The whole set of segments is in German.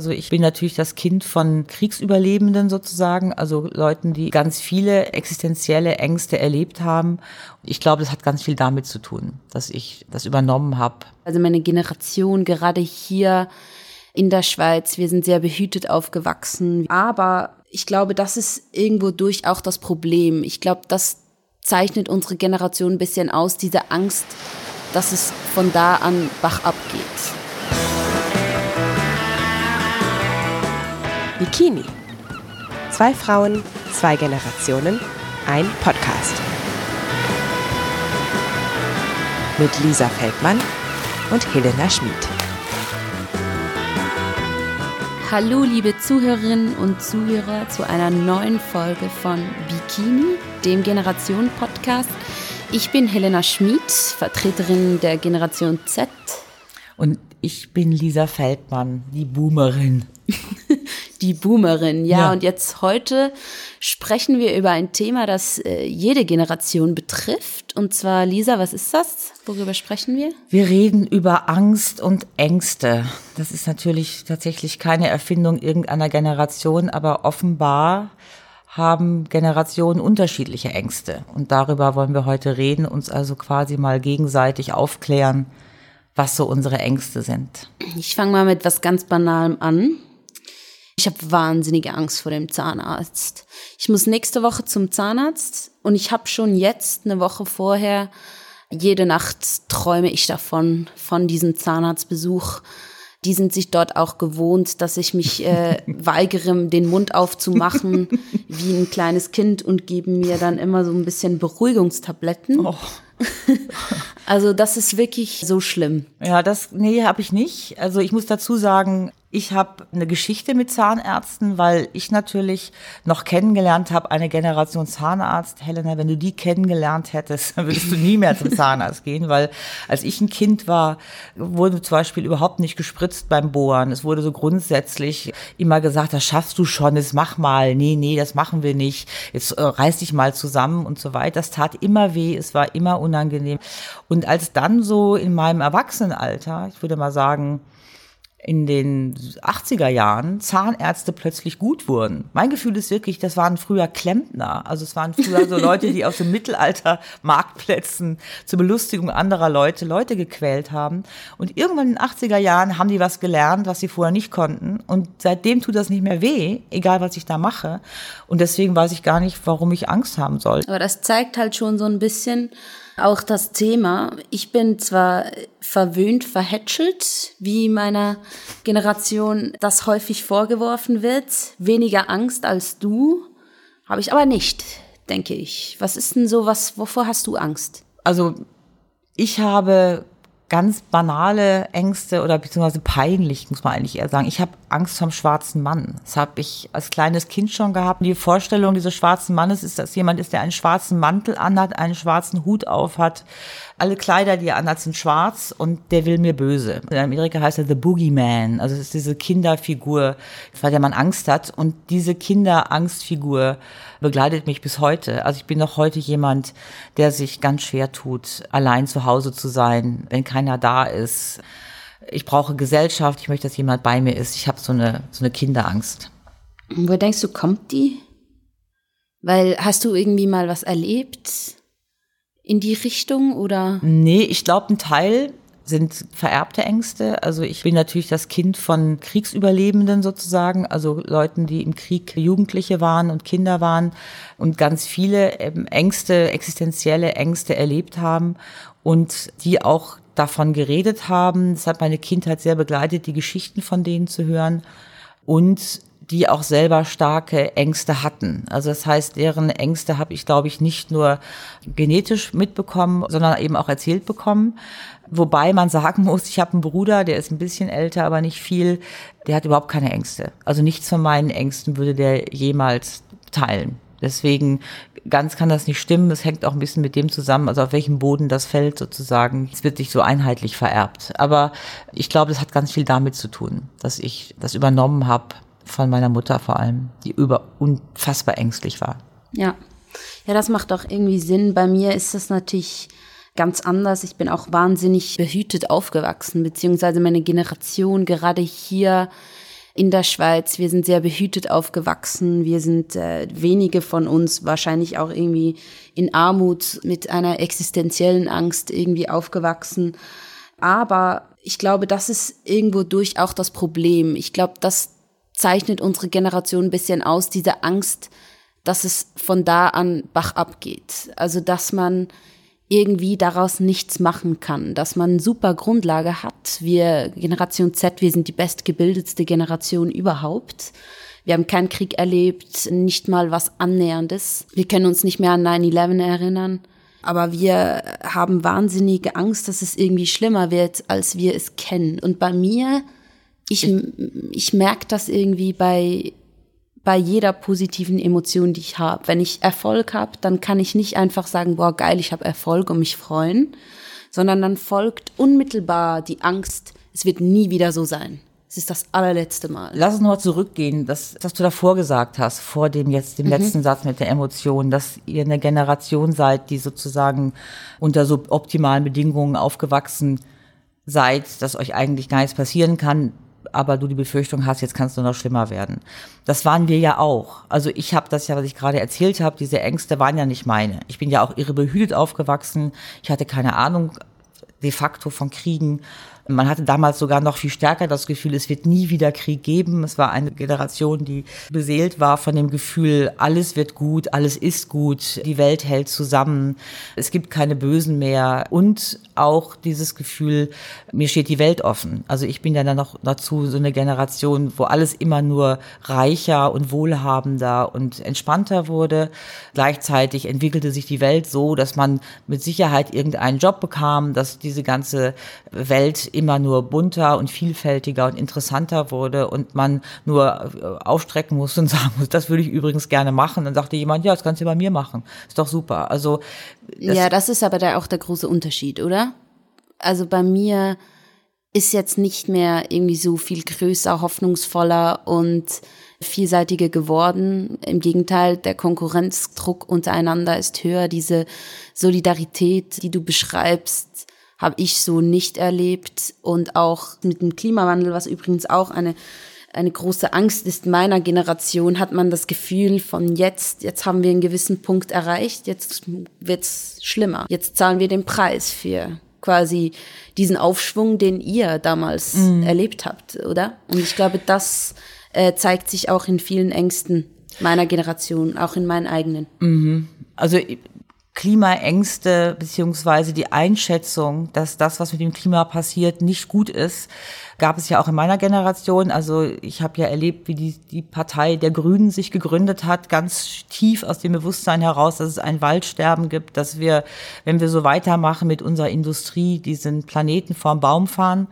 Also ich bin natürlich das Kind von Kriegsüberlebenden sozusagen, also Leuten, die ganz viele existenzielle Ängste erlebt haben. Ich glaube, das hat ganz viel damit zu tun, dass ich das übernommen habe. Also meine Generation, gerade hier in der Schweiz, wir sind sehr behütet aufgewachsen. Aber ich glaube, das ist irgendwo durch auch das Problem. Ich glaube, das zeichnet unsere Generation ein bisschen aus, diese Angst, dass es von da an Bach abgeht. Bikini. Zwei Frauen, zwei Generationen, ein Podcast. Mit Lisa Feldmann und Helena Schmid. Hallo, liebe Zuhörerinnen und Zuhörer, zu einer neuen Folge von Bikini, dem Generation-Podcast. Ich bin Helena Schmid, Vertreterin der Generation Z. Und ich bin Lisa Feldmann, die Boomerin. die Boomerin, ja. ja. Und jetzt heute sprechen wir über ein Thema, das äh, jede Generation betrifft. Und zwar, Lisa, was ist das? Worüber sprechen wir? Wir reden über Angst und Ängste. Das ist natürlich tatsächlich keine Erfindung irgendeiner Generation, aber offenbar haben Generationen unterschiedliche Ängste. Und darüber wollen wir heute reden, uns also quasi mal gegenseitig aufklären, was so unsere Ängste sind. Ich fange mal mit was ganz Banalem an. Ich habe wahnsinnige Angst vor dem Zahnarzt. Ich muss nächste Woche zum Zahnarzt und ich habe schon jetzt eine Woche vorher jede Nacht träume ich davon von diesem Zahnarztbesuch. Die sind sich dort auch gewohnt, dass ich mich äh, weigere, den Mund aufzumachen wie ein kleines Kind und geben mir dann immer so ein bisschen Beruhigungstabletten. Oh. also das ist wirklich so schlimm. Ja, das nee, habe ich nicht. Also ich muss dazu sagen, ich habe eine Geschichte mit Zahnärzten, weil ich natürlich noch kennengelernt habe, eine Generation Zahnarzt. Helena, wenn du die kennengelernt hättest, dann würdest du nie mehr zum Zahnarzt gehen, weil als ich ein Kind war, wurde zum Beispiel überhaupt nicht gespritzt beim Bohren. Es wurde so grundsätzlich immer gesagt, das schaffst du schon, das mach mal. Nee, nee, das machen wir nicht. Jetzt äh, reiß dich mal zusammen und so weiter. Das tat immer weh, es war immer unangenehm. Und als dann so in meinem Erwachsenenalter, ich würde mal sagen, in den 80er Jahren Zahnärzte plötzlich gut wurden. Mein Gefühl ist wirklich, das waren früher Klempner. Also es waren früher so Leute, die auf so Mittelalter-Marktplätzen zur Belustigung anderer Leute Leute gequält haben. Und irgendwann in den 80er Jahren haben die was gelernt, was sie vorher nicht konnten. Und seitdem tut das nicht mehr weh, egal was ich da mache. Und deswegen weiß ich gar nicht, warum ich Angst haben soll. Aber das zeigt halt schon so ein bisschen, auch das Thema. Ich bin zwar verwöhnt, verhätschelt, wie meiner Generation das häufig vorgeworfen wird. Weniger Angst als du habe ich aber nicht, denke ich. Was ist denn so was, wovor hast du Angst? Also ich habe ganz banale Ängste oder beziehungsweise peinlich, muss man eigentlich eher sagen. Ich habe Angst vom schwarzen Mann. Das habe ich als kleines Kind schon gehabt. Die Vorstellung dieses schwarzen Mannes ist, dass jemand ist, der einen schwarzen Mantel anhat, einen schwarzen Hut aufhat, alle Kleider, die er anhat, sind schwarz und der will mir böse. In Amerika heißt er The Boogeyman. Also es ist diese Kinderfigur, vor der man Angst hat. Und diese Kinderangstfigur begleitet mich bis heute. Also ich bin noch heute jemand, der sich ganz schwer tut, allein zu Hause zu sein, wenn keiner da ist. Ich brauche Gesellschaft, ich möchte, dass jemand bei mir ist. Ich habe so eine, so eine Kinderangst. Wo denkst du, kommt die? Weil hast du irgendwie mal was erlebt? In die Richtung oder? Nee, ich glaube, ein Teil sind vererbte Ängste. Also ich bin natürlich das Kind von Kriegsüberlebenden sozusagen, also Leuten, die im Krieg Jugendliche waren und Kinder waren und ganz viele ähm, Ängste, existenzielle Ängste erlebt haben und die auch davon geredet haben. Das hat meine Kindheit sehr begleitet, die Geschichten von denen zu hören. Und die auch selber starke Ängste hatten. Also das heißt, deren Ängste habe ich, glaube ich, nicht nur genetisch mitbekommen, sondern eben auch erzählt bekommen. Wobei man sagen muss, ich habe einen Bruder, der ist ein bisschen älter, aber nicht viel, der hat überhaupt keine Ängste. Also nichts von meinen Ängsten würde der jemals teilen. Deswegen ganz kann das nicht stimmen. Es hängt auch ein bisschen mit dem zusammen, also auf welchem Boden das fällt sozusagen. Es wird nicht so einheitlich vererbt. Aber ich glaube, das hat ganz viel damit zu tun, dass ich das übernommen habe von meiner Mutter vor allem, die über unfassbar ängstlich war. Ja. Ja, das macht auch irgendwie Sinn. Bei mir ist das natürlich ganz anders. Ich bin auch wahnsinnig behütet aufgewachsen, beziehungsweise meine Generation gerade hier in der Schweiz. Wir sind sehr behütet aufgewachsen. Wir sind äh, wenige von uns wahrscheinlich auch irgendwie in Armut mit einer existenziellen Angst irgendwie aufgewachsen. Aber ich glaube, das ist irgendwo durch auch das Problem. Ich glaube, das zeichnet unsere Generation ein bisschen aus, diese Angst, dass es von da an Bach abgeht. Also, dass man irgendwie daraus nichts machen kann, dass man super Grundlage hat. Wir, Generation Z, wir sind die bestgebildetste Generation überhaupt. Wir haben keinen Krieg erlebt, nicht mal was Annäherndes. Wir können uns nicht mehr an 9-11 erinnern. Aber wir haben wahnsinnige Angst, dass es irgendwie schlimmer wird, als wir es kennen. Und bei mir, ich, ich merke das irgendwie bei bei jeder positiven Emotion, die ich habe. Wenn ich Erfolg habe, dann kann ich nicht einfach sagen, boah, geil, ich habe Erfolg und mich freuen, sondern dann folgt unmittelbar die Angst, es wird nie wieder so sein. Es ist das allerletzte Mal. Lass uns nochmal zurückgehen, das, was du davor gesagt hast, vor dem jetzt, dem mhm. letzten Satz mit der Emotion, dass ihr eine Generation seid, die sozusagen unter so optimalen Bedingungen aufgewachsen seid, dass euch eigentlich gar nichts passieren kann aber du die Befürchtung hast, jetzt kannst du noch schlimmer werden. Das waren wir ja auch. Also ich habe das ja, was ich gerade erzählt habe, diese Ängste waren ja nicht meine. Ich bin ja auch irre behütet aufgewachsen. Ich hatte keine Ahnung de facto von Kriegen. Man hatte damals sogar noch viel stärker das Gefühl, es wird nie wieder Krieg geben. Es war eine Generation, die beseelt war von dem Gefühl, alles wird gut, alles ist gut, die Welt hält zusammen, es gibt keine Bösen mehr und auch dieses Gefühl, mir steht die Welt offen. Also ich bin ja dann noch dazu so eine Generation, wo alles immer nur reicher und wohlhabender und entspannter wurde. Gleichzeitig entwickelte sich die Welt so, dass man mit Sicherheit irgendeinen Job bekam, dass diese ganze Welt immer nur bunter und vielfältiger und interessanter wurde und man nur äh, aufstrecken muss und sagen muss, das würde ich übrigens gerne machen. Dann sagte jemand, ja, das kannst du bei mir machen. Ist doch super. Also das ja, das ist aber da auch der große Unterschied, oder? Also bei mir ist jetzt nicht mehr irgendwie so viel größer, hoffnungsvoller und vielseitiger geworden. Im Gegenteil, der Konkurrenzdruck untereinander ist höher. Diese Solidarität, die du beschreibst, habe ich so nicht erlebt. Und auch mit dem Klimawandel, was übrigens auch eine, eine große Angst ist meiner Generation, hat man das Gefühl von jetzt, jetzt haben wir einen gewissen Punkt erreicht, jetzt wird's schlimmer. Jetzt zahlen wir den Preis für quasi diesen Aufschwung, den ihr damals mhm. erlebt habt, oder? Und ich glaube, das äh, zeigt sich auch in vielen Ängsten meiner Generation, auch in meinen eigenen. Mhm. Also Klimaängste beziehungsweise die Einschätzung, dass das, was mit dem Klima passiert, nicht gut ist, gab es ja auch in meiner Generation. Also ich habe ja erlebt, wie die, die Partei der Grünen sich gegründet hat, ganz tief aus dem Bewusstsein heraus, dass es ein Waldsterben gibt, dass wir, wenn wir so weitermachen mit unserer Industrie, diesen Planeten vorm Baum fahren.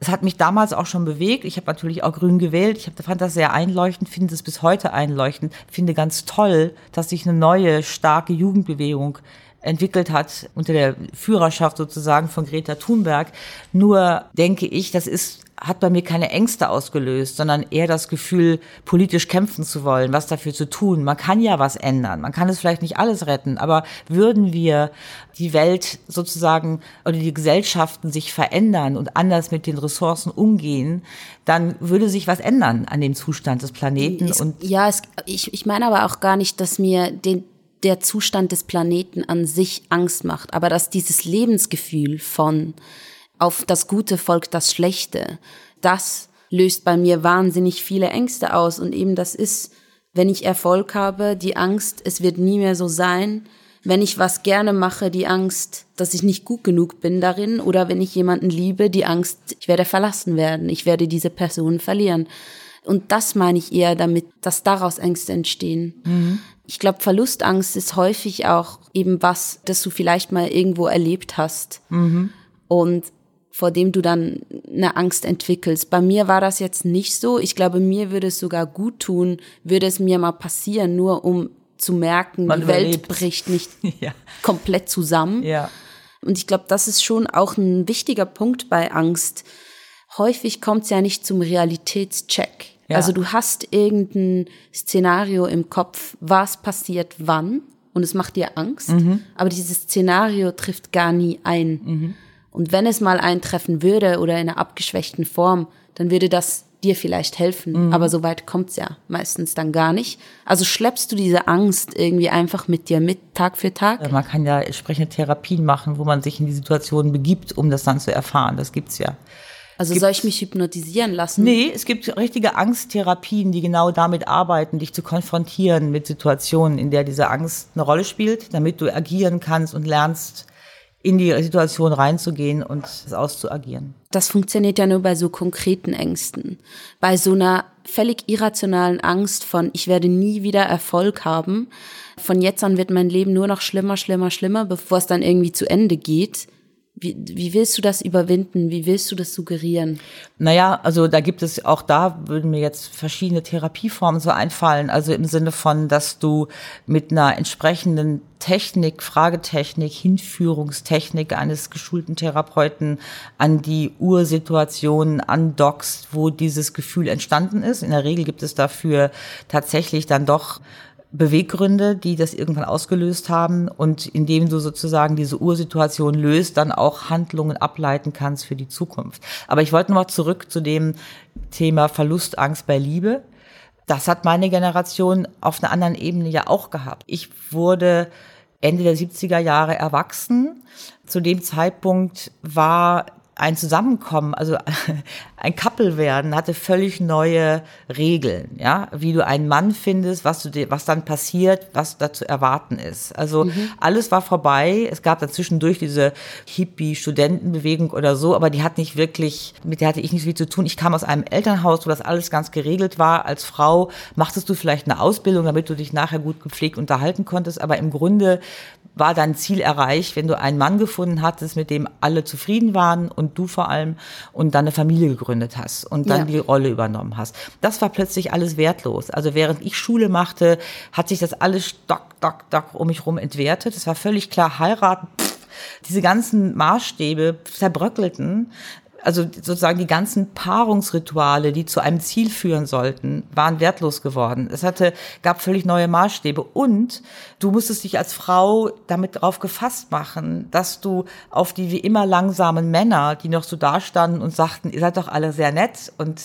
Das hat mich damals auch schon bewegt. Ich habe natürlich auch Grün gewählt. Ich hab, fand das sehr einleuchtend, finde es bis heute einleuchtend. Finde ganz toll, dass sich eine neue, starke Jugendbewegung entwickelt hat unter der Führerschaft sozusagen von Greta Thunberg. Nur denke ich, das ist hat bei mir keine Ängste ausgelöst, sondern eher das Gefühl, politisch kämpfen zu wollen, was dafür zu tun. Man kann ja was ändern. Man kann es vielleicht nicht alles retten, aber würden wir die Welt sozusagen oder die Gesellschaften sich verändern und anders mit den Ressourcen umgehen, dann würde sich was ändern an dem Zustand des Planeten. Es, und ja, es, ich, ich meine aber auch gar nicht, dass mir den, der Zustand des Planeten an sich Angst macht, aber dass dieses Lebensgefühl von auf das Gute folgt das Schlechte, das löst bei mir wahnsinnig viele Ängste aus und eben das ist, wenn ich Erfolg habe, die Angst, es wird nie mehr so sein, wenn ich was gerne mache, die Angst, dass ich nicht gut genug bin darin oder wenn ich jemanden liebe, die Angst, ich werde verlassen werden, ich werde diese Person verlieren. Und das meine ich eher damit, dass daraus Ängste entstehen. Mhm. Ich glaube, Verlustangst ist häufig auch eben was, das du vielleicht mal irgendwo erlebt hast. Mhm. Und vor dem du dann eine Angst entwickelst. Bei mir war das jetzt nicht so. Ich glaube, mir würde es sogar gut tun, würde es mir mal passieren, nur um zu merken, Man die überlebt. Welt bricht nicht ja. komplett zusammen. Ja. Und ich glaube, das ist schon auch ein wichtiger Punkt bei Angst. Häufig kommt es ja nicht zum Realitätscheck. Ja. Also du hast irgendein Szenario im Kopf, was passiert wann und es macht dir Angst, mhm. aber dieses Szenario trifft gar nie ein. Mhm. Und wenn es mal eintreffen würde oder in einer abgeschwächten Form, dann würde das dir vielleicht helfen, mhm. aber so weit kommt's ja meistens dann gar nicht. Also schleppst du diese Angst irgendwie einfach mit dir mit, Tag für Tag? Man kann ja entsprechende Therapien machen, wo man sich in die Situation begibt, um das dann zu erfahren. Das gibt's ja. Also soll ich mich hypnotisieren lassen? Nee, es gibt richtige Angsttherapien, die genau damit arbeiten, dich zu konfrontieren mit Situationen, in der diese Angst eine Rolle spielt, damit du agieren kannst und lernst, in die Situation reinzugehen und es auszuagieren. Das funktioniert ja nur bei so konkreten Ängsten. Bei so einer völlig irrationalen Angst von, ich werde nie wieder Erfolg haben. Von jetzt an wird mein Leben nur noch schlimmer, schlimmer, schlimmer, bevor es dann irgendwie zu Ende geht. Wie, wie willst du das überwinden? Wie willst du das suggerieren? Naja, also da gibt es auch da würden mir jetzt verschiedene Therapieformen so einfallen. Also im Sinne von, dass du mit einer entsprechenden Technik, Fragetechnik, Hinführungstechnik eines geschulten Therapeuten an die Ursituation andockst, wo dieses Gefühl entstanden ist. In der Regel gibt es dafür tatsächlich dann doch Beweggründe, die das irgendwann ausgelöst haben und indem du sozusagen diese Ursituation löst, dann auch Handlungen ableiten kannst für die Zukunft. Aber ich wollte noch mal zurück zu dem Thema Verlustangst bei Liebe. Das hat meine Generation auf einer anderen Ebene ja auch gehabt. Ich wurde Ende der 70er Jahre erwachsen. Zu dem Zeitpunkt war ein Zusammenkommen, also ein Couple werden, hatte völlig neue Regeln, ja, wie du einen Mann findest, was du dir, was dann passiert, was da zu erwarten ist. Also mhm. alles war vorbei. Es gab dazwischendurch diese Hippie-Studentenbewegung oder so, aber die hat nicht wirklich, mit der hatte ich nicht viel zu tun. Ich kam aus einem Elternhaus, wo das alles ganz geregelt war. Als Frau machtest du vielleicht eine Ausbildung, damit du dich nachher gut gepflegt unterhalten konntest, aber im Grunde war dein Ziel erreicht, wenn du einen Mann gefunden hattest, mit dem alle zufrieden waren und du vor allem und dann eine Familie gegründet hast und dann ja. die Rolle übernommen hast. Das war plötzlich alles wertlos. Also während ich Schule machte, hat sich das alles stock, stock, stock um mich rum entwertet. Es war völlig klar, heiraten, pff, diese ganzen Maßstäbe zerbröckelten also sozusagen die ganzen Paarungsrituale, die zu einem Ziel führen sollten, waren wertlos geworden. Es hatte, gab völlig neue Maßstäbe und du musstest dich als Frau damit drauf gefasst machen, dass du auf die wie immer langsamen Männer, die noch so dastanden und sagten, ihr seid doch alle sehr nett und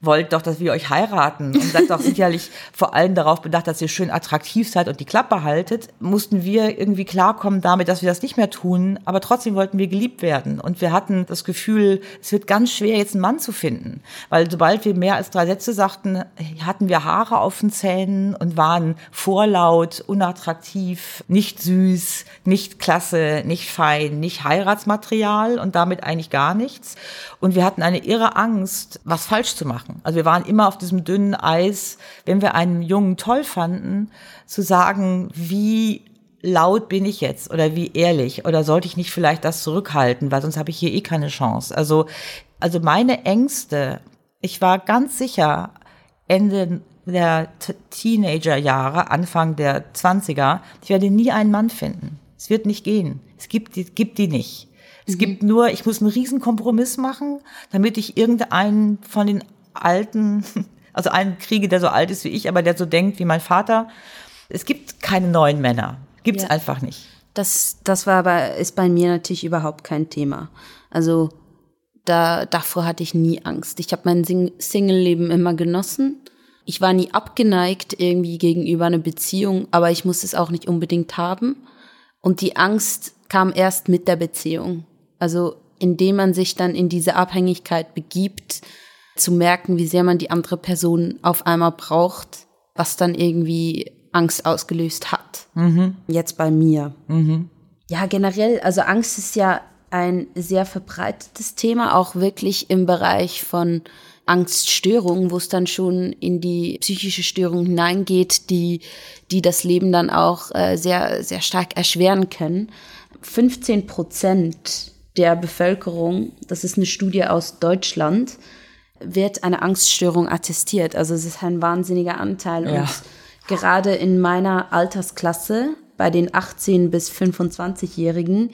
wollt doch, dass wir euch heiraten. Und seid doch sicherlich vor allem darauf bedacht, dass ihr schön attraktiv seid und die Klappe haltet, mussten wir irgendwie klarkommen damit, dass wir das nicht mehr tun, aber trotzdem wollten wir geliebt werden. Und wir hatten das Gefühl, es wird ganz schwer, jetzt einen Mann zu finden, weil sobald wir mehr als drei Sätze sagten, hatten wir Haare auf den Zähnen und waren vorlaut, unattraktiv, nicht süß, nicht klasse, nicht fein, nicht Heiratsmaterial und damit eigentlich gar nichts. Und wir hatten eine irre Angst, was falsch zu machen machen. Also wir waren immer auf diesem dünnen Eis, wenn wir einen Jungen toll fanden, zu sagen, wie laut bin ich jetzt oder wie ehrlich oder sollte ich nicht vielleicht das zurückhalten, weil sonst habe ich hier eh keine Chance. Also, also meine Ängste, ich war ganz sicher Ende der Teenagerjahre, Anfang der 20er, ich werde nie einen Mann finden. Es wird nicht gehen. Es gibt, es gibt die nicht. Es mhm. gibt nur, ich muss einen riesen Kompromiss machen, damit ich irgendeinen von den alten, also einen kriege, der so alt ist wie ich, aber der so denkt wie mein Vater. Es gibt keine neuen Männer. Gibt's ja. einfach nicht. Das, das war aber, ist bei mir natürlich überhaupt kein Thema. Also, da, davor hatte ich nie Angst. Ich habe mein Sing Single-Leben immer genossen. Ich war nie abgeneigt irgendwie gegenüber einer Beziehung, aber ich musste es auch nicht unbedingt haben. Und die Angst kam erst mit der Beziehung. Also, indem man sich dann in diese Abhängigkeit begibt, zu merken, wie sehr man die andere Person auf einmal braucht, was dann irgendwie Angst ausgelöst hat. Mhm. Jetzt bei mir. Mhm. Ja, generell, also Angst ist ja ein sehr verbreitetes Thema, auch wirklich im Bereich von Angststörungen, wo es dann schon in die psychische Störung hineingeht, die, die das Leben dann auch äh, sehr, sehr stark erschweren können. 15 Prozent der Bevölkerung, das ist eine Studie aus Deutschland, wird eine Angststörung attestiert. Also es ist ein wahnsinniger Anteil. Ja. Und gerade in meiner Altersklasse, bei den 18 bis 25-Jährigen,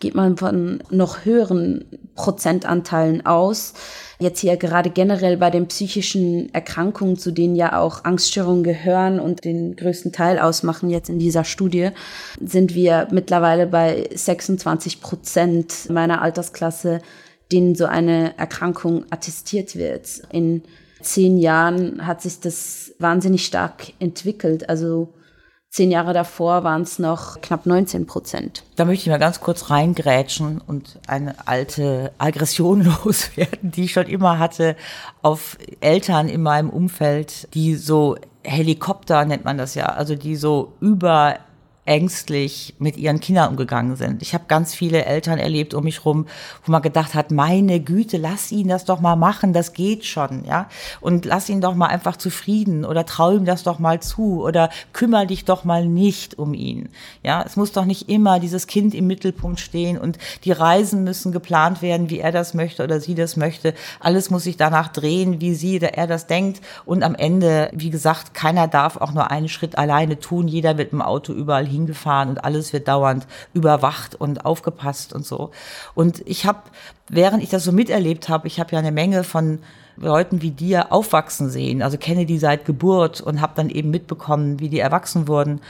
geht man von noch höheren Prozentanteilen aus. Jetzt hier gerade generell bei den psychischen Erkrankungen, zu denen ja auch Angststörungen gehören und den größten Teil ausmachen jetzt in dieser Studie, sind wir mittlerweile bei 26 Prozent meiner Altersklasse, denen so eine Erkrankung attestiert wird. In zehn Jahren hat sich das wahnsinnig stark entwickelt. Also Zehn Jahre davor waren es noch knapp 19 Prozent. Da möchte ich mal ganz kurz reingrätschen und eine alte Aggression loswerden, die ich schon immer hatte auf Eltern in meinem Umfeld, die so Helikopter nennt man das ja, also die so über ängstlich mit ihren Kindern umgegangen sind. Ich habe ganz viele Eltern erlebt um mich rum, wo man gedacht hat, meine Güte, lass ihn das doch mal machen, das geht schon, ja. Und lass ihn doch mal einfach zufrieden oder trau ihm das doch mal zu oder kümmere dich doch mal nicht um ihn. Ja, es muss doch nicht immer dieses Kind im Mittelpunkt stehen und die Reisen müssen geplant werden, wie er das möchte oder sie das möchte. Alles muss sich danach drehen, wie sie oder er das denkt. Und am Ende, wie gesagt, keiner darf auch nur einen Schritt alleine tun. Jeder wird im Auto überall hin hingefahren und alles wird dauernd überwacht und aufgepasst und so. Und ich habe, während ich das so miterlebt habe, ich habe ja eine Menge von Leuten wie dir aufwachsen sehen, also kenne die seit Geburt und habe dann eben mitbekommen, wie die erwachsen wurden,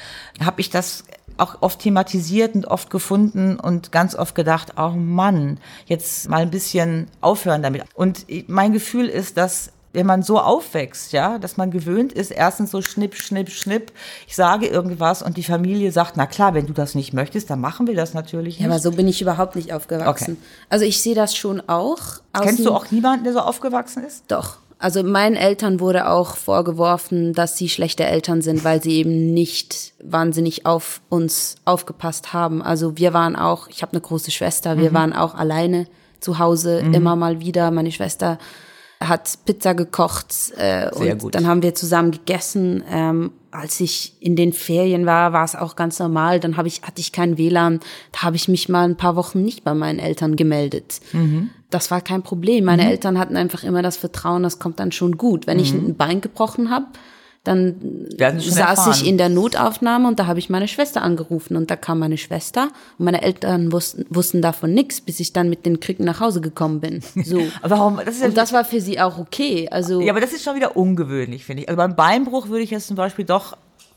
habe ich das auch oft thematisiert und oft gefunden und ganz oft gedacht, oh Mann, jetzt mal ein bisschen aufhören damit. Und mein Gefühl ist, dass wenn man so aufwächst, ja, dass man gewöhnt ist, erstens so schnipp, schnipp, schnipp, ich sage irgendwas und die Familie sagt, na klar, wenn du das nicht möchtest, dann machen wir das natürlich nicht. Ja, aber so bin ich überhaupt nicht aufgewachsen. Okay. Also ich sehe das schon auch. Kennst du auch niemanden, der so aufgewachsen ist? Doch. Also meinen Eltern wurde auch vorgeworfen, dass sie schlechte Eltern sind, weil sie eben nicht wahnsinnig auf uns aufgepasst haben. Also wir waren auch, ich habe eine große Schwester, wir mhm. waren auch alleine zu Hause mhm. immer mal wieder. Meine Schwester hat Pizza gekocht äh, Sehr und gut. dann haben wir zusammen gegessen. Ähm, als ich in den Ferien war, war es auch ganz normal. Dann habe ich hatte ich kein WLAN. Da habe ich mich mal ein paar Wochen nicht bei meinen Eltern gemeldet. Mhm. Das war kein Problem. Meine mhm. Eltern hatten einfach immer das Vertrauen, das kommt dann schon gut. Wenn mhm. ich ein Bein gebrochen habe, dann saß erfahren. ich in der Notaufnahme und da habe ich meine Schwester angerufen und da kam meine Schwester und meine Eltern wussten, wussten davon nichts, bis ich dann mit den Krücken nach Hause gekommen bin. So. Warum? Das ist ja und das war für sie auch okay. Also ja, aber das ist schon wieder ungewöhnlich, finde ich. Also beim Beinbruch würde ich jetzt zum Beispiel doch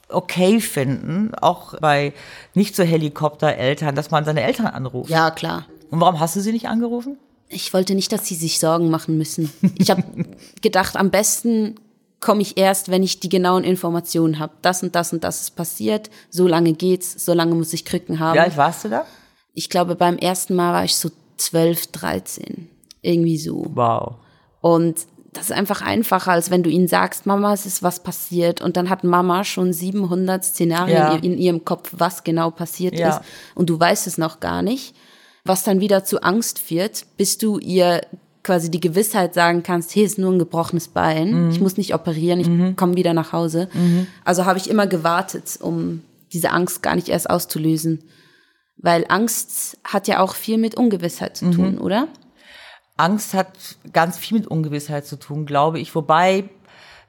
okay finden, auch bei nicht so Helikoptereltern, dass man seine Eltern anruft. Ja, klar. Und warum hast du sie nicht angerufen? Ich wollte nicht, dass sie sich Sorgen machen müssen. Ich habe gedacht, am besten komme ich erst, wenn ich die genauen Informationen habe. Das und das und das ist passiert, so lange geht's, so lange muss ich Krücken haben. Wie alt warst du da? Ich glaube, beim ersten Mal war ich so 12, 13. Irgendwie so. Wow. Und das ist einfach einfacher, als wenn du ihnen sagst, Mama, es ist was passiert. Und dann hat Mama schon 700 Szenarien ja. in ihrem Kopf, was genau passiert ja. ist. Und du weißt es noch gar nicht. Was dann wieder zu Angst führt, bis du ihr quasi die Gewissheit sagen kannst, hey, ist nur ein gebrochenes Bein, mhm. ich muss nicht operieren, ich mhm. komme wieder nach Hause. Mhm. Also habe ich immer gewartet, um diese Angst gar nicht erst auszulösen. Weil Angst hat ja auch viel mit Ungewissheit zu tun, mhm. oder? Angst hat ganz viel mit Ungewissheit zu tun, glaube ich. Wobei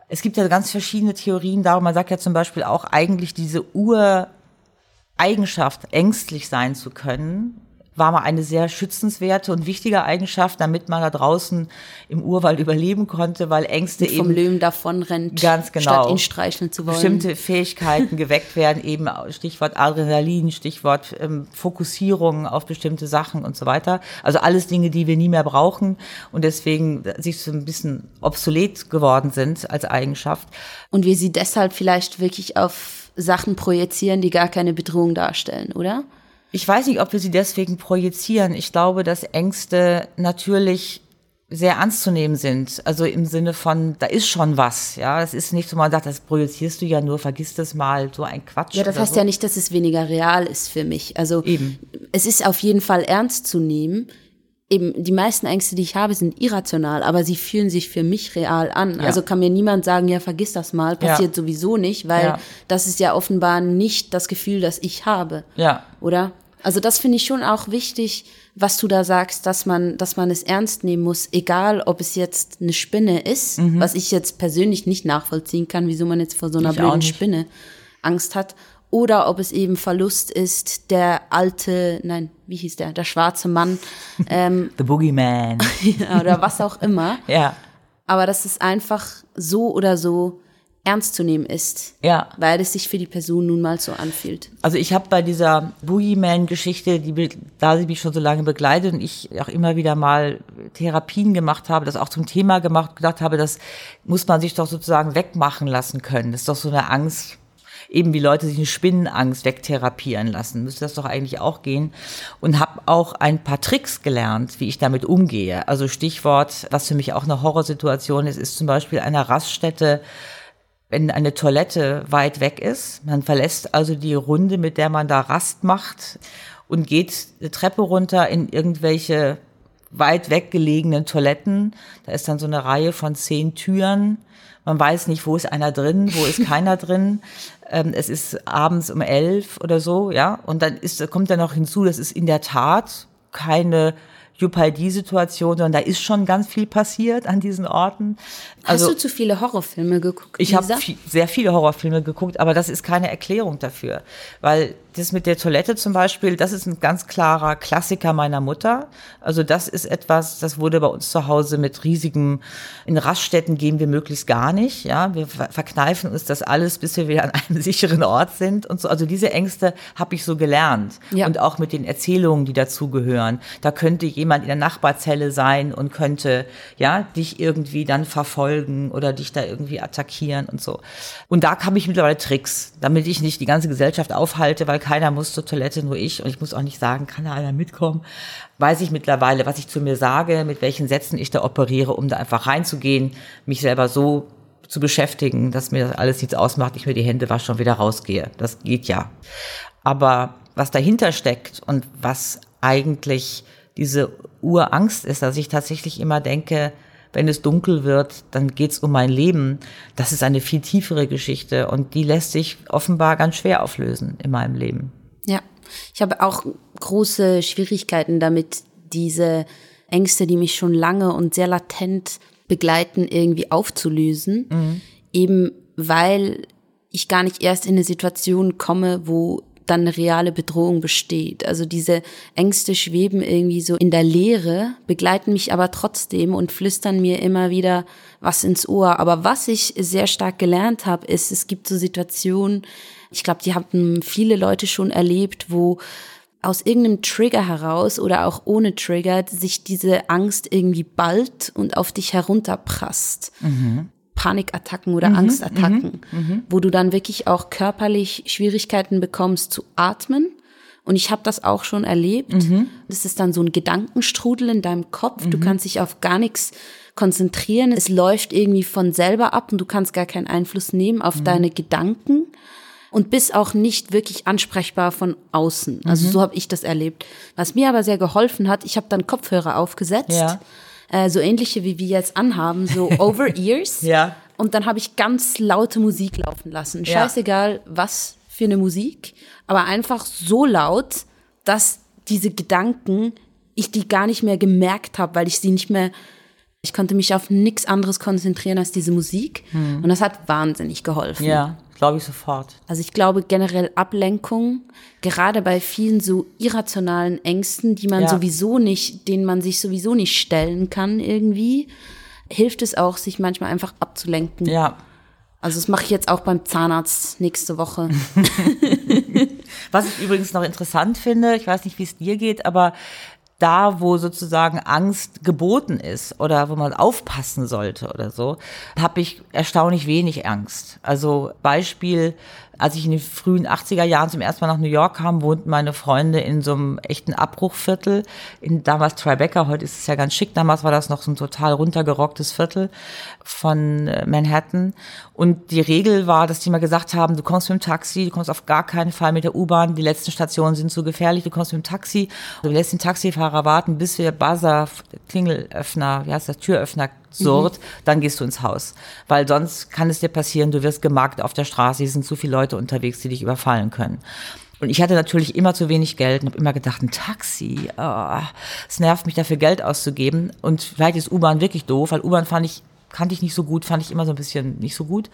es gibt ja ganz verschiedene Theorien darum. Man sagt ja zum Beispiel auch eigentlich diese Ureigenschaft, ängstlich sein zu können, war mal eine sehr schützenswerte und wichtige Eigenschaft, damit man da draußen im Urwald überleben konnte, weil Ängste vom eben vom Löwen davonrennt, ganz genau, statt ihn streicheln zu wollen. Bestimmte Fähigkeiten geweckt werden, eben Stichwort Adrenalin, Stichwort ähm, Fokussierung auf bestimmte Sachen und so weiter. Also alles Dinge, die wir nie mehr brauchen und deswegen sich so ein bisschen obsolet geworden sind als Eigenschaft. Und wir sie deshalb vielleicht wirklich auf Sachen projizieren, die gar keine Bedrohung darstellen, oder? Ich weiß nicht, ob wir sie deswegen projizieren. Ich glaube, dass Ängste natürlich sehr ernst zu nehmen sind. Also im Sinne von, da ist schon was, ja. Das ist nicht so, man sagt, das projizierst du ja nur, vergiss das mal, so ein Quatsch. Ja, das heißt so. ja nicht, dass es weniger real ist für mich. Also Eben. es ist auf jeden Fall ernst zu nehmen. Eben, die meisten Ängste, die ich habe, sind irrational, aber sie fühlen sich für mich real an. Ja. Also kann mir niemand sagen, ja, vergiss das mal, passiert ja. sowieso nicht, weil ja. das ist ja offenbar nicht das Gefühl, das ich habe. Ja. Oder? Also das finde ich schon auch wichtig, was du da sagst, dass man, dass man es ernst nehmen muss, egal ob es jetzt eine Spinne ist, mhm. was ich jetzt persönlich nicht nachvollziehen kann, wieso man jetzt vor so einer ich blöden Spinne Angst hat, oder ob es eben Verlust ist, der alte, nein, wie hieß der, der schwarze Mann. Ähm, The Boogeyman. oder was auch immer. ja. Aber das ist einfach so oder so ernst zu nehmen ist. Ja. Weil es sich für die Person nun mal so anfühlt. Also ich habe bei dieser Boogeyman-Geschichte, die da sie mich schon so lange begleitet und ich auch immer wieder mal Therapien gemacht habe, das auch zum Thema gemacht, gedacht habe, das muss man sich doch sozusagen wegmachen lassen können. Das ist doch so eine Angst, eben wie Leute sich eine Spinnenangst wegtherapieren lassen. Müsste das doch eigentlich auch gehen. Und habe auch ein paar Tricks gelernt, wie ich damit umgehe. Also Stichwort, was für mich auch eine Horrorsituation ist, ist zum Beispiel eine Raststätte, wenn eine Toilette weit weg ist. Man verlässt also die Runde, mit der man da Rast macht und geht eine Treppe runter in irgendwelche weit weggelegenen Toiletten. Da ist dann so eine Reihe von zehn Türen. Man weiß nicht, wo ist einer drin, wo ist keiner drin. Ähm, es ist abends um elf oder so, ja. Und dann ist, kommt dann noch hinzu, das ist in der Tat keine Juppaldi-Situation, sondern da ist schon ganz viel passiert an diesen Orten. Also, Hast du zu viele Horrorfilme geguckt? Ich habe sehr viele Horrorfilme geguckt, aber das ist keine Erklärung dafür, weil das mit der Toilette zum Beispiel, das ist ein ganz klarer Klassiker meiner Mutter. Also das ist etwas, das wurde bei uns zu Hause mit riesigen, in Raststätten gehen wir möglichst gar nicht. Ja, wir verkneifen uns das alles, bis wir wieder an einem sicheren Ort sind und so. Also diese Ängste habe ich so gelernt ja. und auch mit den Erzählungen, die dazugehören. Da könnte jemand in der Nachbarzelle sein und könnte ja dich irgendwie dann verfolgen oder dich da irgendwie attackieren und so. Und da habe ich mittlerweile Tricks, damit ich nicht die ganze Gesellschaft aufhalte, weil keiner muss zur Toilette, nur ich. Und ich muss auch nicht sagen, kann da einer mitkommen. Weiß ich mittlerweile, was ich zu mir sage, mit welchen Sätzen ich da operiere, um da einfach reinzugehen, mich selber so zu beschäftigen, dass mir das alles nichts ausmacht, ich mir die Hände wasche und wieder rausgehe. Das geht ja. Aber was dahinter steckt und was eigentlich diese Urangst ist, dass ich tatsächlich immer denke, wenn es dunkel wird, dann geht's um mein Leben. Das ist eine viel tiefere Geschichte und die lässt sich offenbar ganz schwer auflösen in meinem Leben. Ja, ich habe auch große Schwierigkeiten damit, diese Ängste, die mich schon lange und sehr latent begleiten, irgendwie aufzulösen. Mhm. Eben weil ich gar nicht erst in eine Situation komme, wo dann eine reale Bedrohung besteht. Also diese Ängste schweben irgendwie so in der Leere, begleiten mich aber trotzdem und flüstern mir immer wieder was ins Ohr. Aber was ich sehr stark gelernt habe, ist, es gibt so Situationen, ich glaube, die haben viele Leute schon erlebt, wo aus irgendeinem Trigger heraus oder auch ohne Trigger sich diese Angst irgendwie ballt und auf dich herunterprasst. Mhm. Panikattacken oder mhm, Angstattacken, mhm, mhm, wo du dann wirklich auch körperlich Schwierigkeiten bekommst zu atmen. Und ich habe das auch schon erlebt. Mhm. Das ist dann so ein Gedankenstrudel in deinem Kopf. Du mhm. kannst dich auf gar nichts konzentrieren. Es läuft irgendwie von selber ab und du kannst gar keinen Einfluss nehmen auf mhm. deine Gedanken und bist auch nicht wirklich ansprechbar von außen. Also so habe ich das erlebt. Was mir aber sehr geholfen hat, ich habe dann Kopfhörer aufgesetzt. Ja äh, so ähnliche wie wir jetzt anhaben, so over ears. ja. Und dann habe ich ganz laute Musik laufen lassen. Scheißegal, ja. was für eine Musik, aber einfach so laut, dass diese Gedanken, ich die gar nicht mehr gemerkt habe, weil ich sie nicht mehr, ich konnte mich auf nichts anderes konzentrieren als diese Musik. Hm. Und das hat wahnsinnig geholfen. Ja. Glaube ich sofort. Also ich glaube generell Ablenkung, gerade bei vielen so irrationalen Ängsten, die man ja. sowieso nicht, denen man sich sowieso nicht stellen kann irgendwie, hilft es auch, sich manchmal einfach abzulenken. Ja. Also das mache ich jetzt auch beim Zahnarzt nächste Woche. Was ich übrigens noch interessant finde, ich weiß nicht, wie es dir geht, aber da, wo sozusagen Angst geboten ist oder wo man aufpassen sollte oder so, habe ich erstaunlich wenig Angst. Also Beispiel, als ich in den frühen 80er Jahren zum ersten Mal nach New York kam, wohnten meine Freunde in so einem echten Abbruchviertel, in damals Tribeca, heute ist es ja ganz schick, damals war das noch so ein total runtergerocktes Viertel von äh, Manhattan. Und die Regel war, dass die mal gesagt haben, du kommst mit dem Taxi, du kommst auf gar keinen Fall mit der U-Bahn, die letzten Stationen sind zu gefährlich, du kommst mit dem Taxi, du lässt den Taxifahrer warten, bis wir Buzzer, Klingelöffner, wie heißt das, Türöffner surrt, mhm. dann gehst du ins Haus. Weil sonst kann es dir passieren, du wirst gemarkt auf der Straße, es sind zu viele Leute unterwegs, die dich überfallen können. Und ich hatte natürlich immer zu wenig Geld und habe immer gedacht, ein Taxi, oh, es nervt mich dafür Geld auszugeben. Und vielleicht ist U-Bahn wirklich doof, weil U-Bahn fand ich, kannte ich nicht so gut, fand ich immer so ein bisschen nicht so gut.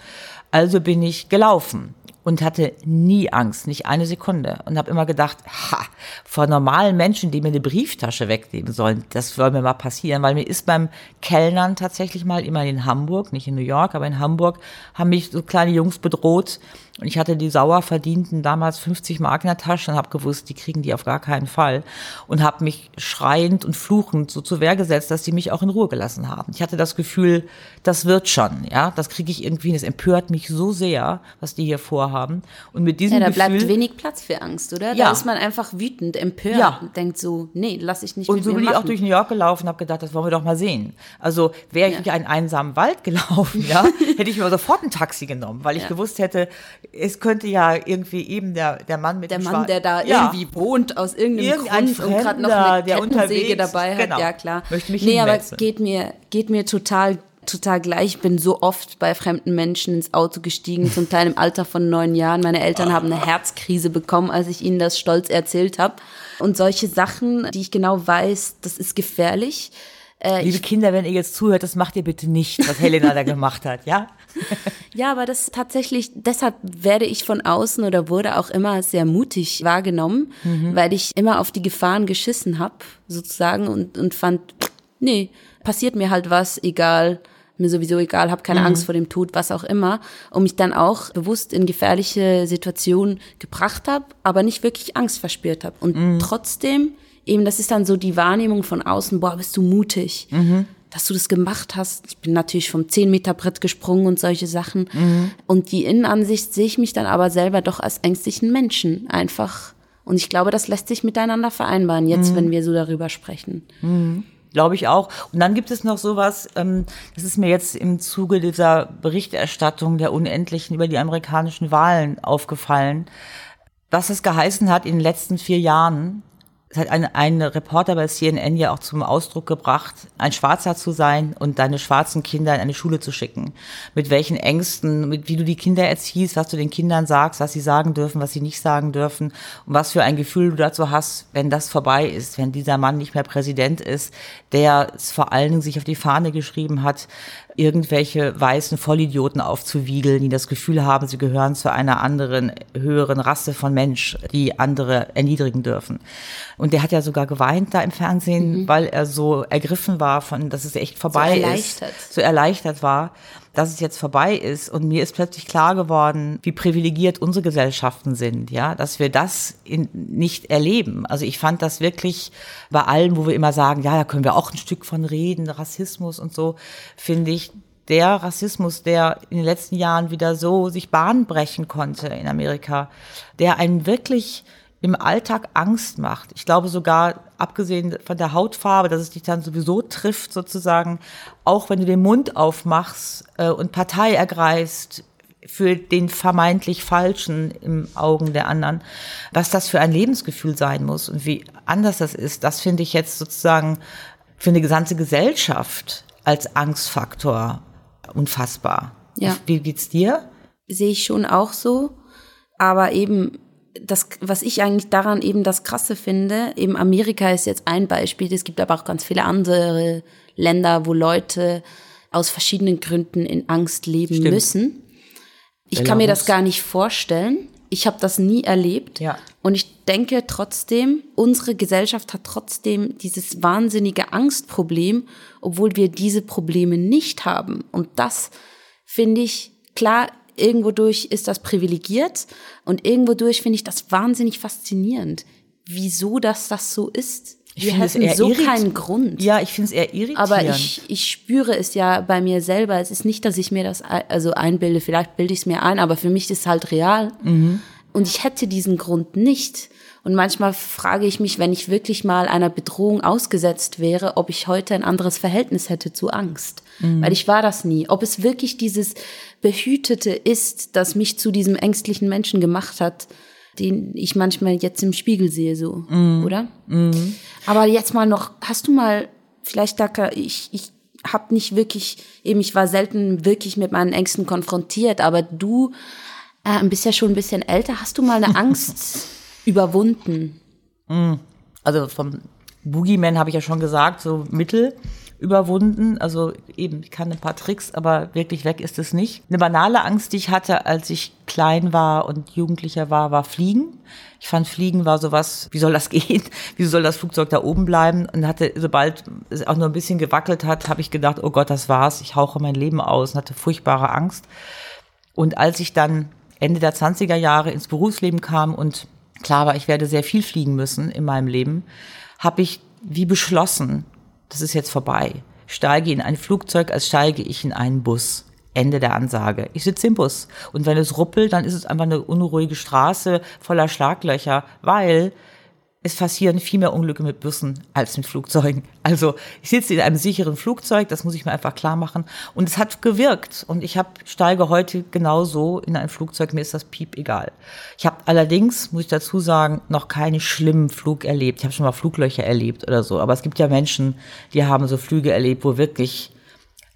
Also bin ich gelaufen. Und hatte nie Angst, nicht eine Sekunde. Und habe immer gedacht, ha, vor normalen Menschen, die mir eine Brieftasche wegnehmen sollen, das soll mir mal passieren, weil mir ist beim Kellnern tatsächlich mal immer in Hamburg, nicht in New York, aber in Hamburg, haben mich so kleine Jungs bedroht, und ich hatte die sauer verdienten damals 50 Mark in der Tasche und habe gewusst, die kriegen die auf gar keinen Fall. Und habe mich schreiend und fluchend so zur Wehr gesetzt, dass die mich auch in Ruhe gelassen haben. Ich hatte das Gefühl, das wird schon, ja, das kriege ich irgendwie, das empört mich so sehr, was die hier vorhaben. Und mit diesem Ja, da Gefühl, bleibt wenig Platz für Angst, oder? Ja. Da ist man einfach wütend, empört Ja. und denkt so, nee, lass ich nicht Und so bin ich auch durch New York gelaufen und habe gedacht, das wollen wir doch mal sehen. Also wäre ich Ja. durch einen einsamen Wald gelaufen, ja, hätte ich mir sofort ein Taxi genommen, weil ich Ja. gewusst hätte, es könnte ja irgendwie eben der, der Mann mit der dem Mann, Schwa- der da irgendwie wohnt, aus irgendeinem Irgendein Grund und gerade noch Fremder, eine der Kettensäge unterwegs- dabei hat, genau, ja klar. möchte mich nee, aber geht mir, geht mir total, total gleich. Ich bin so oft bei fremden Menschen ins Auto gestiegen, zum Teil im Alter von neun Jahren. Meine Eltern haben eine Herzkrise bekommen, als ich ihnen das stolz erzählt habe. Und solche Sachen, die ich genau weiß, das ist gefährlich. Äh, Liebe Kinder, wenn ihr jetzt zuhört, das macht ihr bitte nicht, was Helena da gemacht hat, ja? Ja, aber das tatsächlich, deshalb werde ich von außen oder wurde auch immer sehr mutig wahrgenommen, weil ich immer auf die Gefahren geschissen habe, sozusagen, und, und fand, nee, passiert mir halt was, egal, mir sowieso egal, habe keine Angst vor dem Tod, was auch immer, und mich dann auch bewusst in gefährliche Situationen gebracht habe, aber nicht wirklich Angst verspürt habe. Und trotzdem, eben, das ist dann so die Wahrnehmung von außen, boah, bist du mutig dass du das gemacht hast. Ich bin natürlich vom 10 Meter Brett gesprungen und solche Sachen. Und die Innenansicht sehe ich mich dann aber selber doch als ängstlichen Menschen einfach. Und ich glaube, das lässt sich miteinander vereinbaren, jetzt, wenn wir so darüber sprechen. Glaube ich auch. Und dann gibt es noch sowas, ähm, das ist mir jetzt im Zuge dieser Berichterstattung der Unendlichen über die amerikanischen Wahlen aufgefallen, was es geheißen hat in den letzten vier Jahren. Es hat ein, ein Reporter bei CNN ja auch zum Ausdruck gebracht, ein Schwarzer zu sein und deine schwarzen Kinder in eine Schule zu schicken. Mit welchen Ängsten, mit wie du die Kinder erziehst, was du den Kindern sagst, was sie sagen dürfen, was sie nicht sagen dürfen und was für ein Gefühl du dazu hast, wenn das vorbei ist, wenn dieser Mann nicht mehr Präsident ist, der es vor allen Dingen sich auf die Fahne geschrieben hat, irgendwelche weißen Vollidioten aufzuwiegeln, die das Gefühl haben, sie gehören zu einer anderen, höheren Rasse von Mensch, die andere erniedrigen dürfen. Und der hat ja sogar geweint da im Fernsehen, weil er so ergriffen war von, dass es echt vorbei erleichtert. ist. So erleichtert war, dass es jetzt vorbei ist. Und mir ist plötzlich klar geworden, wie privilegiert unsere Gesellschaften sind, ja, dass wir das in, nicht erleben. Also ich fand das wirklich bei allem, wo wir immer sagen, ja, da können wir auch ein Stück von reden, Rassismus und so, finde ich, der Rassismus, der in den letzten Jahren wieder so sich Bahn brechen konnte in Amerika, der einen wirklich im Alltag Angst macht. Ich glaube sogar, abgesehen von der Hautfarbe, dass es dich dann sowieso trifft sozusagen, auch wenn du den Mund aufmachst äh, und Partei ergreifst für den vermeintlich Falschen im Augen der anderen, was das für ein Lebensgefühl sein muss und wie anders das ist, das finde ich jetzt sozusagen für eine gesamte Gesellschaft als Angstfaktor unfassbar. Ja. Wie geht's dir? Sehe ich schon auch so. Aber eben, das, was ich eigentlich daran eben das Krasse finde, eben Amerika ist jetzt ein Beispiel, es gibt aber auch ganz viele andere Länder, wo Leute aus verschiedenen Gründen in Angst leben Stimmt. müssen. Ich kann mir das gar nicht vorstellen. Ich habe das nie erlebt. Ja. Und ich denke trotzdem, unsere Gesellschaft hat trotzdem dieses wahnsinnige Angstproblem, obwohl wir diese Probleme nicht haben. Und das finde ich, klar, irgendwo durch ist das privilegiert und irgendwo durch finde ich das wahnsinnig faszinierend, wieso das das so ist. Ich wir finde es hätten eher so keinen Grund. Ja, ich finde es eher irritierend. Aber ich, ich spüre es ja bei mir selber. Es ist nicht, dass ich mir das also einbilde. Vielleicht bilde ich es mir ein, aber für mich ist es halt real. Und ich hätte diesen Grund nicht. Und manchmal frage ich mich, wenn ich wirklich mal einer Bedrohung ausgesetzt wäre, ob ich heute ein anderes Verhältnis hätte zu Angst. Weil ich war das nie. Ob es wirklich dieses Behütete ist, das mich zu diesem ängstlichen Menschen gemacht hat, den ich manchmal jetzt im Spiegel sehe, so, oder? Aber jetzt mal noch, hast du mal, vielleicht Daka, ich, ich habe nicht wirklich, eben ich war selten wirklich mit meinen Ängsten konfrontiert, aber du äh, bist ja schon ein bisschen älter, hast du mal eine Angst überwunden? also vom Boogeyman habe ich ja schon gesagt, so Mittel. Überwunden. Also eben, ich kann ein paar Tricks, aber wirklich weg ist es nicht. Eine banale Angst, die ich hatte, als ich klein war und Jugendlicher war, war Fliegen. Ich fand Fliegen war sowas, wie soll das gehen? Wie soll das Flugzeug da oben bleiben? Und hatte, sobald es auch nur ein bisschen gewackelt hat, habe ich gedacht, oh Gott, das war's. Ich hauche mein Leben aus und hatte furchtbare Angst. Und als ich dann Ende der 20er Jahre ins Berufsleben kam und klar war, ich werde sehr viel fliegen müssen in meinem Leben, habe ich wie beschlossen, das ist jetzt vorbei. Steige in ein Flugzeug, als steige ich in einen Bus. Ende der Ansage. Ich sitze im Bus. Und wenn es ruppelt, dann ist es einfach eine unruhige Straße voller Schlaglöcher, weil es passieren viel mehr Unglücke mit Bussen als mit Flugzeugen. Also ich sitze in einem sicheren Flugzeug, das muss ich mir einfach klar machen. Und es hat gewirkt. Und ich hab, steige heute genauso in ein Flugzeug, mir ist das Piep egal. Ich habe allerdings, muss ich dazu sagen, noch keinen schlimmen Flug erlebt. Ich habe schon mal Fluglöcher erlebt oder so. Aber es gibt ja Menschen, die haben so Flüge erlebt, wo wirklich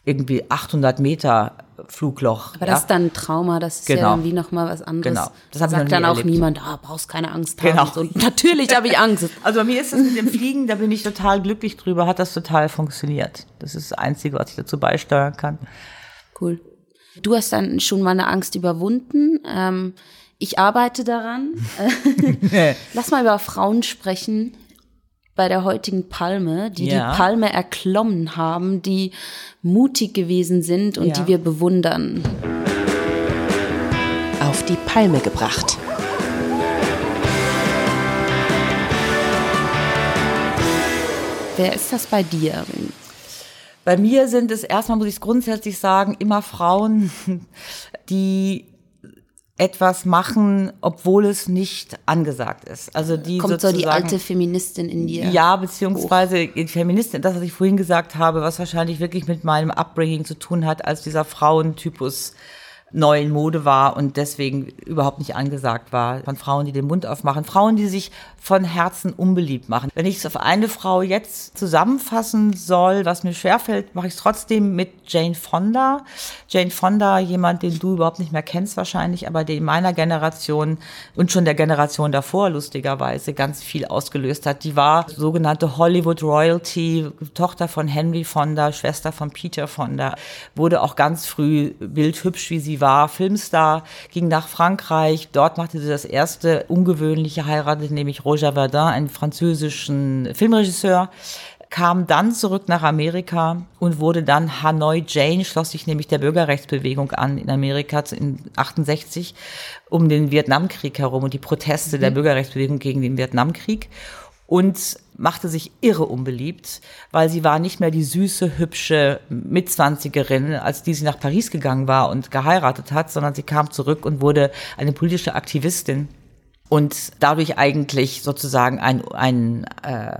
irgendwie 800 Meter Flugloch. Aber ja? das ist dann ein Trauma, das ist genau. ja irgendwie nochmal was anderes. Genau. Das sagt dann auch erlebt. niemand, ah, brauchst keine Angst haben. Genau. So, natürlich habe ich Angst. Also bei mir ist das mit dem Fliegen, da bin ich total glücklich drüber, hat das total funktioniert. Das ist das Einzige, was ich dazu beisteuern kann. Cool. Du hast dann schon mal eine Angst überwunden. Ähm, ich arbeite daran. Lass mal über Frauen sprechen bei der heutigen Palme, die ja. die Palme erklommen haben, die mutig gewesen sind und ja. die wir bewundern. Auf die Palme gebracht. Wer ist das bei dir? Bei mir sind es erstmal, muss ich es grundsätzlich sagen, immer Frauen, die etwas machen, obwohl es nicht angesagt ist. Also die kommt so die alte Feministin in dir. Ja, beziehungsweise die Feministin, das was ich vorhin gesagt habe, was wahrscheinlich wirklich mit meinem Upbringing zu tun hat, als dieser Frauentypus neu in Mode war und deswegen überhaupt nicht angesagt war. Von Frauen, die den Mund aufmachen. Frauen, die sich von Herzen unbeliebt machen. Wenn ich es auf eine Frau jetzt zusammenfassen soll, was mir schwerfällt, mache ich es trotzdem mit Jane Fonda. Jane Fonda, jemand, den du überhaupt nicht mehr kennst wahrscheinlich, aber der in meiner Generation und schon der Generation davor lustigerweise ganz viel ausgelöst hat. Die war sogenannte Hollywood Royalty, Tochter von Henry Fonda, Schwester von Peter Fonda, wurde auch ganz früh bildhübsch, wie sie war Filmstar, ging nach Frankreich. Dort machte sie das erste ungewöhnliche heiratete nämlich Roger Verdin, einen französischen Filmregisseur kam dann zurück nach Amerika und wurde dann Hanoi Jane, schloss sich nämlich der Bürgerrechtsbewegung an in Amerika in 68 um den Vietnamkrieg herum und die Proteste mhm. der Bürgerrechtsbewegung gegen den Vietnamkrieg und machte sich irre unbeliebt, weil sie war nicht mehr die süße, hübsche Mitzwanzigerin, als die sie nach Paris gegangen war und geheiratet hat, sondern sie kam zurück und wurde eine politische Aktivistin und dadurch eigentlich sozusagen ein, ein äh,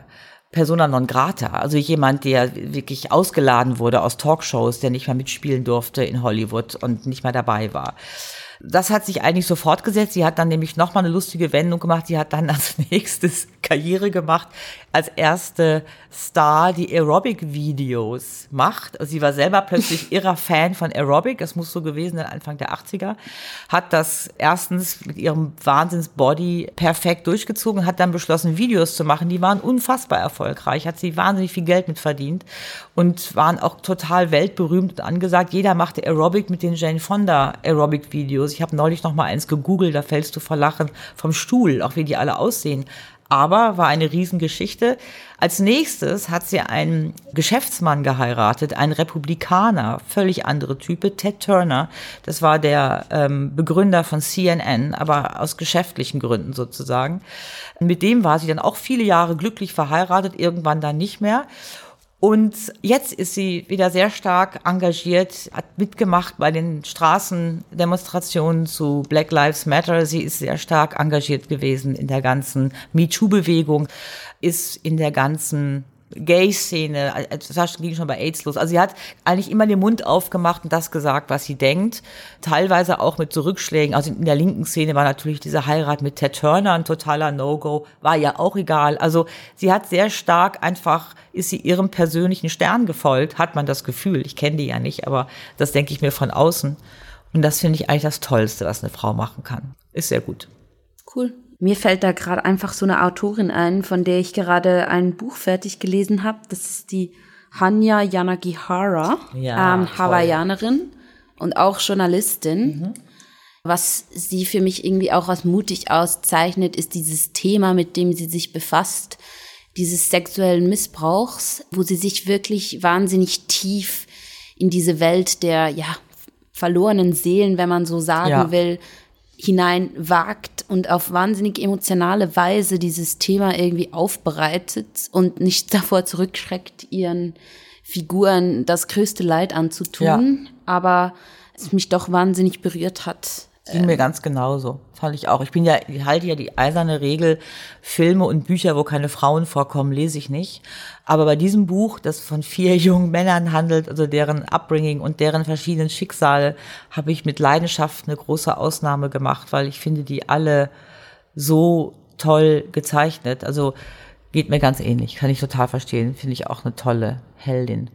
Persona non grata, also jemand, der wirklich ausgeladen wurde aus Talkshows, der nicht mehr mitspielen durfte in Hollywood und nicht mehr dabei war. Das hat sich eigentlich so fortgesetzt. Sie hat dann nämlich nochmal eine lustige Wendung gemacht. Sie hat dann als nächstes Karriere gemacht als erste Star, die Aerobic-Videos macht. Also sie war selber plötzlich irrer Fan von Aerobic. Das muss so gewesen sein, Anfang der 80er. Hat das erstens mit ihrem Wahnsinns-Body perfekt durchgezogen, hat dann beschlossen, Videos zu machen. Die waren unfassbar erfolgreich, hat sie wahnsinnig viel Geld mit verdient und waren auch total weltberühmt und angesagt. Jeder machte Aerobic mit den Jane Fonda Aerobic-Videos. Ich habe neulich noch mal eins gegoogelt, da fällst du vor Lachen vom Stuhl, auch wie die alle aussehen aber war eine Riesengeschichte. Als nächstes hat sie einen Geschäftsmann geheiratet, einen Republikaner, völlig andere Type, Ted Turner. Das war der ähm, Begründer von CNN, aber aus geschäftlichen Gründen sozusagen. Mit dem war sie dann auch viele Jahre glücklich verheiratet, irgendwann dann nicht mehr. Und jetzt ist sie wieder sehr stark engagiert, hat mitgemacht bei den Straßendemonstrationen zu Black Lives Matter. Sie ist sehr stark engagiert gewesen in der ganzen MeToo-Bewegung, ist in der ganzen Gay-Szene, das ging schon bei AIDS los. Also sie hat eigentlich immer den Mund aufgemacht und das gesagt, was sie denkt. Teilweise auch mit Zurückschlägen. Also in der linken Szene war natürlich diese Heirat mit Ted Turner ein totaler No-Go. War ja auch egal. Also sie hat sehr stark einfach, ist sie ihrem persönlichen Stern gefolgt, hat man das Gefühl. Ich kenne die ja nicht, aber das denke ich mir von außen. Und das finde ich eigentlich das Tollste, was eine Frau machen kann. Ist sehr gut. Cool. Mir fällt da gerade einfach so eine Autorin ein, von der ich gerade ein Buch fertig gelesen habe. Das ist die Hanya Yanagihara, Ja, ähm. Hawaiianerin und auch Journalistin. Mhm. Was sie für mich irgendwie auch als mutig auszeichnet, ist dieses Thema, mit dem sie sich befasst, dieses sexuellen Missbrauchs, wo sie sich wirklich wahnsinnig tief in diese Welt der ja, verlorenen Seelen, wenn man so sagen Ja. will, hineinwagt und auf wahnsinnig emotionale Weise dieses Thema irgendwie aufbereitet und nicht davor zurückschreckt, ihren Figuren das größte Leid anzutun, aber es mich doch wahnsinnig berührt hat. Ging mir ganz genauso. Fand ich auch. Ich bin ja, ich halte ja die eiserne Regel, Filme und Bücher, wo keine Frauen vorkommen, lese ich nicht. Aber bei diesem Buch, das von vier jungen Männern handelt, also deren Upbringing und deren verschiedenen Schicksale, habe ich mit Leidenschaft eine große Ausnahme gemacht, weil ich finde die alle so toll gezeichnet. Also geht mir ganz ähnlich, kann ich total verstehen. Finde ich auch eine tolle Heldin.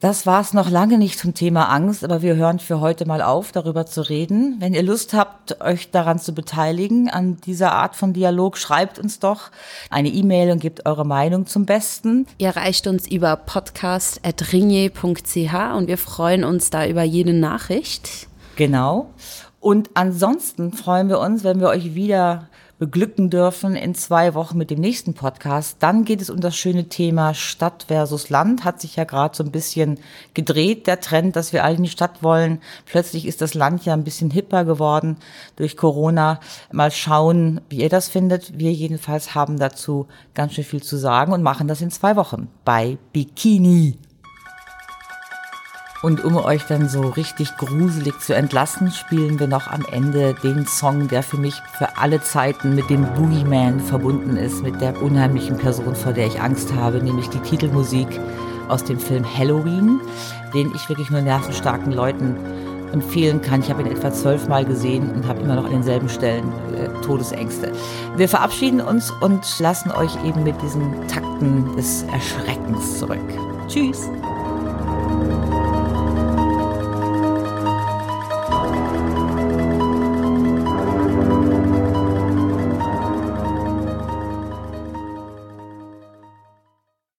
Das war's noch lange nicht zum Thema Angst, aber wir hören für heute mal auf, darüber zu reden. Wenn ihr Lust habt, euch daran zu beteiligen, an dieser Art von Dialog, schreibt uns doch eine E-Mail und gebt eure Meinung zum Besten. Ihr erreicht uns über podcast.ringe.ch und wir freuen uns da über jede Nachricht. Genau. Und ansonsten freuen wir uns, wenn wir euch wieder beglücken dürfen in zwei Wochen mit dem nächsten Podcast. Dann geht es um das schöne Thema Stadt versus Land. Hat sich ja gerade so ein bisschen gedreht, der Trend, dass wir alle in die Stadt wollen. Plötzlich ist das Land ja ein bisschen hipper geworden durch Corona. Mal schauen, wie ihr das findet. Wir jedenfalls haben dazu ganz schön viel zu sagen und machen das in zwei Wochen bei Bikini. Und um euch dann so richtig gruselig zu entlassen, spielen wir noch am Ende den Song, der für mich für alle Zeiten mit dem Boogeyman verbunden ist, mit der unheimlichen Person, vor der ich Angst habe, nämlich die Titelmusik aus dem Film Halloween, den ich wirklich nur nervenstarken Leuten empfehlen kann. Ich habe ihn etwa zwölfmal gesehen und habe immer noch an denselben Stellen äh, Todesängste. Wir verabschieden uns und lassen euch eben mit diesen Takten des Erschreckens zurück. Tschüss!